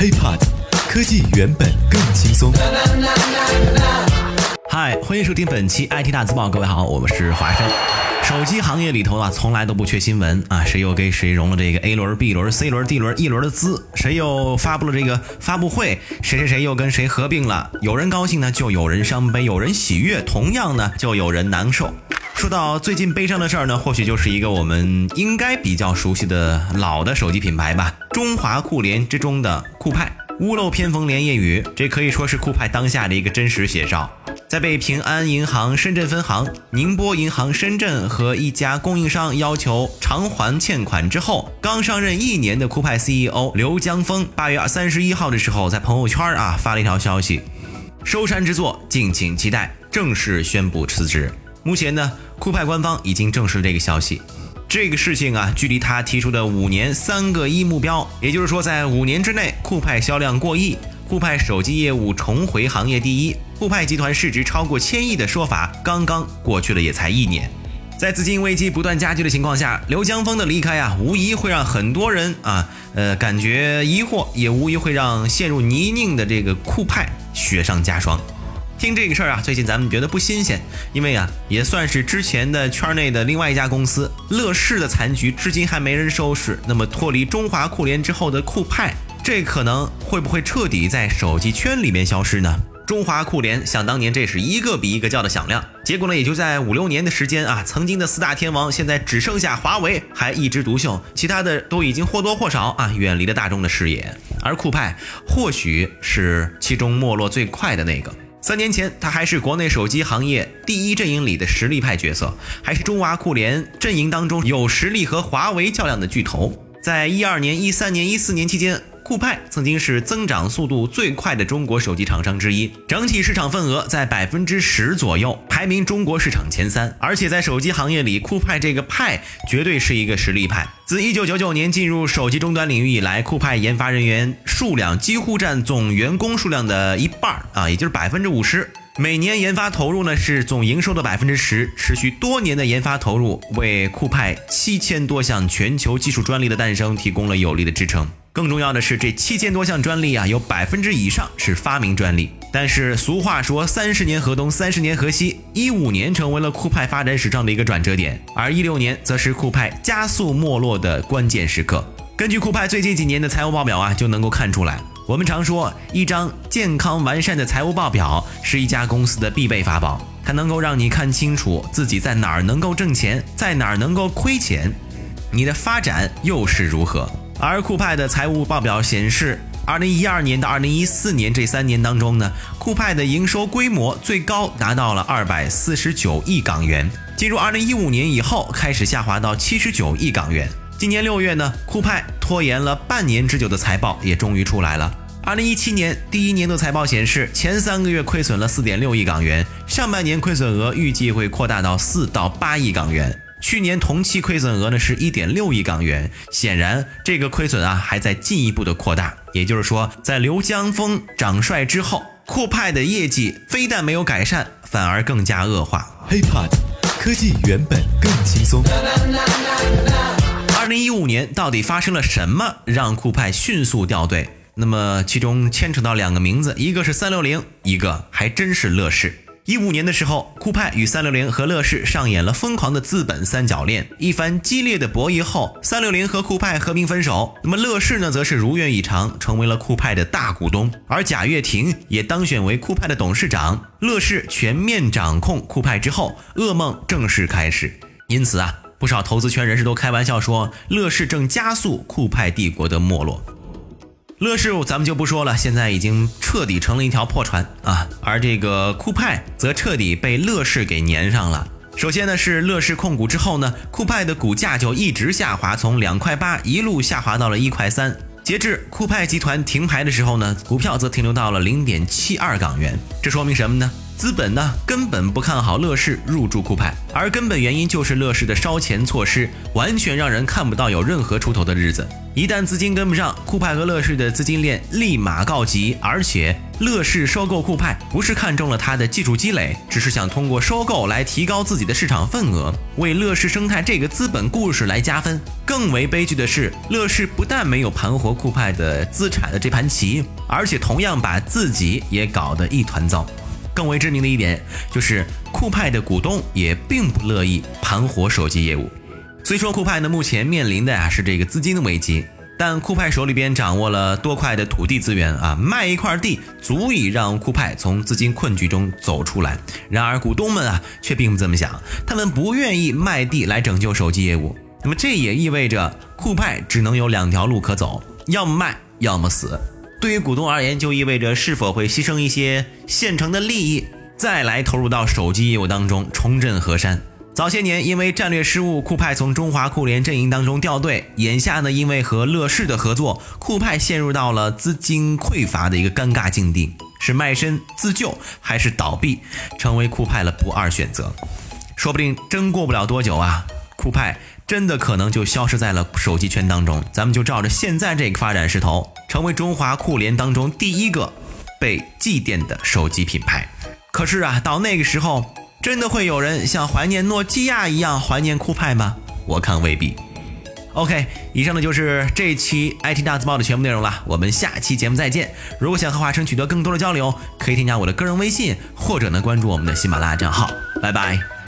HiPod，科技原本更轻松。嗨，欢迎收听本期 IT 大字报。各位好，我们是华生。手机行业里头啊，从来都不缺新闻啊，谁又给谁融了这个 A 轮、B 轮、C 轮、D 轮、E 轮的资？谁又发布了这个发布会？谁谁谁又跟谁合并了？有人高兴呢，就有人伤悲；有人喜悦，同样呢，就有人难受。说到最近悲伤的事儿呢，或许就是一个我们应该比较熟悉的老的手机品牌吧——中华酷联之中的酷派。屋漏偏逢连夜雨，这可以说是酷派当下的一个真实写照。在被平安银行深圳分行、宁波银行深圳和一家供应商要求偿还欠款之后，刚上任一年的酷派 CEO 刘江峰，八月三十一号的时候，在朋友圈啊发了一条消息：收山之作，敬请期待，正式宣布辞职。目前呢，酷派官方已经证实了这个消息。这个事情啊，距离他提出的五年三个一目标，也就是说，在五年之内，酷派销量过亿。酷派手机业务重回行业第一，酷派集团市值超过千亿的说法，刚刚过去了也才一年。在资金危机不断加剧的情况下，刘江峰的离开啊，无疑会让很多人啊，呃，感觉疑惑，也无疑会让陷入泥泞的这个酷派雪上加霜。听这个事儿啊，最近咱们觉得不新鲜，因为啊，也算是之前的圈内的另外一家公司乐视的残局，至今还没人收拾。那么脱离中华酷联之后的酷派。这可能会不会彻底在手机圈里面消失呢？中华酷联想当年这是一个比一个叫的响亮，结果呢也就在五六年的时间啊，曾经的四大天王现在只剩下华为还一枝独秀，其他的都已经或多或少啊远离了大众的视野。而酷派或许是其中没落最快的那个。三年前他还是国内手机行业第一阵营里的实力派角色，还是中华酷联阵营当中有实力和华为较量的巨头。在一二年、一三年、一四年期间。酷派曾经是增长速度最快的中国手机厂商之一，整体市场份额在百分之十左右，排名中国市场前三。而且在手机行业里，酷派这个派绝对是一个实力派。自一九九九年进入手机终端领域以来，酷派研发人员数量几乎占总员工数量的一半啊，也就是百分之五十。每年研发投入呢是总营收的百分之十，持续多年的研发投入为酷派七千多项全球技术专利的诞生提供了有力的支撑。更重要的是，这七千多项专利啊，有百分之以上是发明专利。但是俗话说，三十年河东，三十年河西。一五年成为了酷派发展史上的一个转折点，而一六年则是酷派加速没落的关键时刻。根据酷派最近几年的财务报表啊，就能够看出来。我们常说，一张健康完善的财务报表是一家公司的必备法宝，它能够让你看清楚自己在哪儿能够挣钱，在哪儿能够亏钱，你的发展又是如何。而酷派的财务报表显示，二零一二年到二零一四年这三年当中呢，酷派的营收规模最高达到了二百四十九亿港元。进入二零一五年以后，开始下滑到七十九亿港元。今年六月呢，酷派拖延了半年之久的财报也终于出来了。二零一七年第一年度财报显示，前三个月亏损了四点六亿港元，上半年亏损额预计会扩大到四到八亿港元。去年同期亏损额呢是一点六亿港元，显然这个亏损啊还在进一步的扩大。也就是说，在刘江峰掌帅之后，酷派的业绩非但没有改善，反而更加恶化。HiPod，科技原本更轻松。二零一五年到底发生了什么，让酷派迅速掉队？那么其中牵扯到两个名字，一个是三六零，一个还真是乐视。一五年的时候，酷派与三六零和乐视上演了疯狂的资本三角恋。一番激烈的博弈后，三六零和酷派和平分手。那么乐视呢，则是如愿以偿，成为了酷派的大股东。而贾跃亭也当选为酷派的董事长。乐视全面掌控酷派之后，噩梦正式开始。因此啊，不少投资圈人士都开玩笑说，乐视正加速酷派帝国的没落。乐视咱们就不说了，现在已经彻底成了一条破船啊！而这个酷派则彻底被乐视给粘上了。首先呢是乐视控股之后呢，酷派的股价就一直下滑，从两块八一路下滑到了一块三。截至酷派集团停牌的时候呢，股票则停留到了零点七二港元。这说明什么呢？资本呢根本不看好乐视入驻酷派，而根本原因就是乐视的烧钱措施完全让人看不到有任何出头的日子。一旦资金跟不上，酷派和乐视的资金链立马告急。而且乐视收购酷派不是看中了它的技术积累，只是想通过收购来提高自己的市场份额，为乐视生态这个资本故事来加分。更为悲剧的是，乐视不但没有盘活酷派的资产的这盘棋，而且同样把自己也搞得一团糟。更为致命的一点就是，酷派的股东也并不乐意盘活手机业务。虽说酷派呢目前面临的啊是这个资金的危机，但酷派手里边掌握了多块的土地资源啊，卖一块地足以让酷派从资金困局中走出来。然而股东们啊却并不这么想，他们不愿意卖地来拯救手机业务。那么这也意味着酷派只能有两条路可走，要么卖，要么死。对于股东而言，就意味着是否会牺牲一些现成的利益，再来投入到手机业务当中重振河山。早些年因为战略失误，酷派从中华酷联阵营当中掉队。眼下呢，因为和乐视的合作，酷派陷入到了资金匮乏的一个尴尬境地，是卖身自救还是倒闭，成为酷派的不二选择。说不定真过不了多久啊，酷派。真的可能就消失在了手机圈当中，咱们就照着现在这个发展势头，成为中华酷联当中第一个被祭奠的手机品牌。可是啊，到那个时候，真的会有人像怀念诺基亚一样怀念酷派吗？我看未必。OK，以上呢就是这期 IT 大字报的全部内容了，我们下期节目再见。如果想和华生取得更多的交流，可以添加我的个人微信，或者呢关注我们的喜马拉雅账号。拜拜。